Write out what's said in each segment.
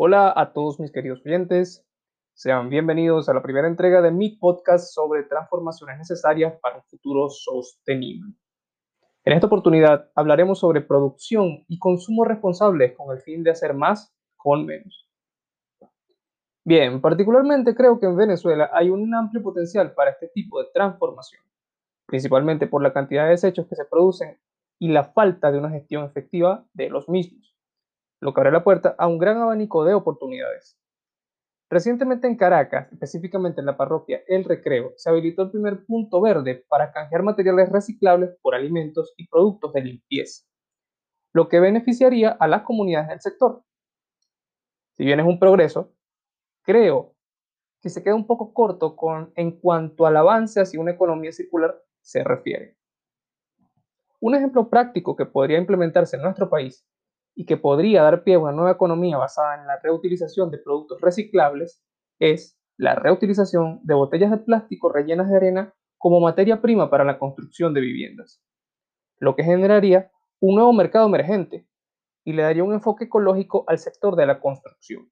Hola a todos mis queridos oyentes, sean bienvenidos a la primera entrega de mi podcast sobre transformaciones necesarias para un futuro sostenible. En esta oportunidad hablaremos sobre producción y consumo responsables con el fin de hacer más con menos. Bien, particularmente creo que en Venezuela hay un amplio potencial para este tipo de transformación, principalmente por la cantidad de desechos que se producen y la falta de una gestión efectiva de los mismos lo que abre la puerta a un gran abanico de oportunidades. Recientemente en Caracas, específicamente en la parroquia El Recreo, se habilitó el primer punto verde para canjear materiales reciclables por alimentos y productos de limpieza, lo que beneficiaría a las comunidades del sector. Si bien es un progreso, creo que se queda un poco corto con, en cuanto al avance hacia una economía circular se refiere. Un ejemplo práctico que podría implementarse en nuestro país y que podría dar pie a una nueva economía basada en la reutilización de productos reciclables es la reutilización de botellas de plástico rellenas de arena como materia prima para la construcción de viviendas, lo que generaría un nuevo mercado emergente y le daría un enfoque ecológico al sector de la construcción.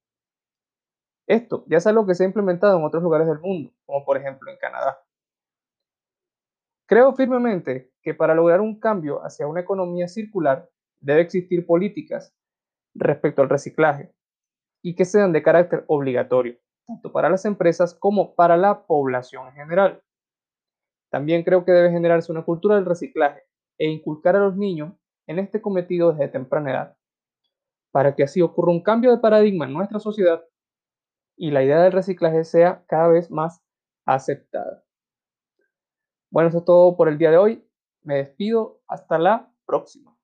Esto ya es algo que se ha implementado en otros lugares del mundo, como por ejemplo en Canadá. Creo firmemente que para lograr un cambio hacia una economía circular debe existir políticas respecto al reciclaje y que sean de carácter obligatorio, tanto para las empresas como para la población en general. También creo que debe generarse una cultura del reciclaje e inculcar a los niños en este cometido desde temprana edad, para que así ocurra un cambio de paradigma en nuestra sociedad y la idea del reciclaje sea cada vez más aceptada. Bueno, eso es todo por el día de hoy. Me despido. Hasta la próxima.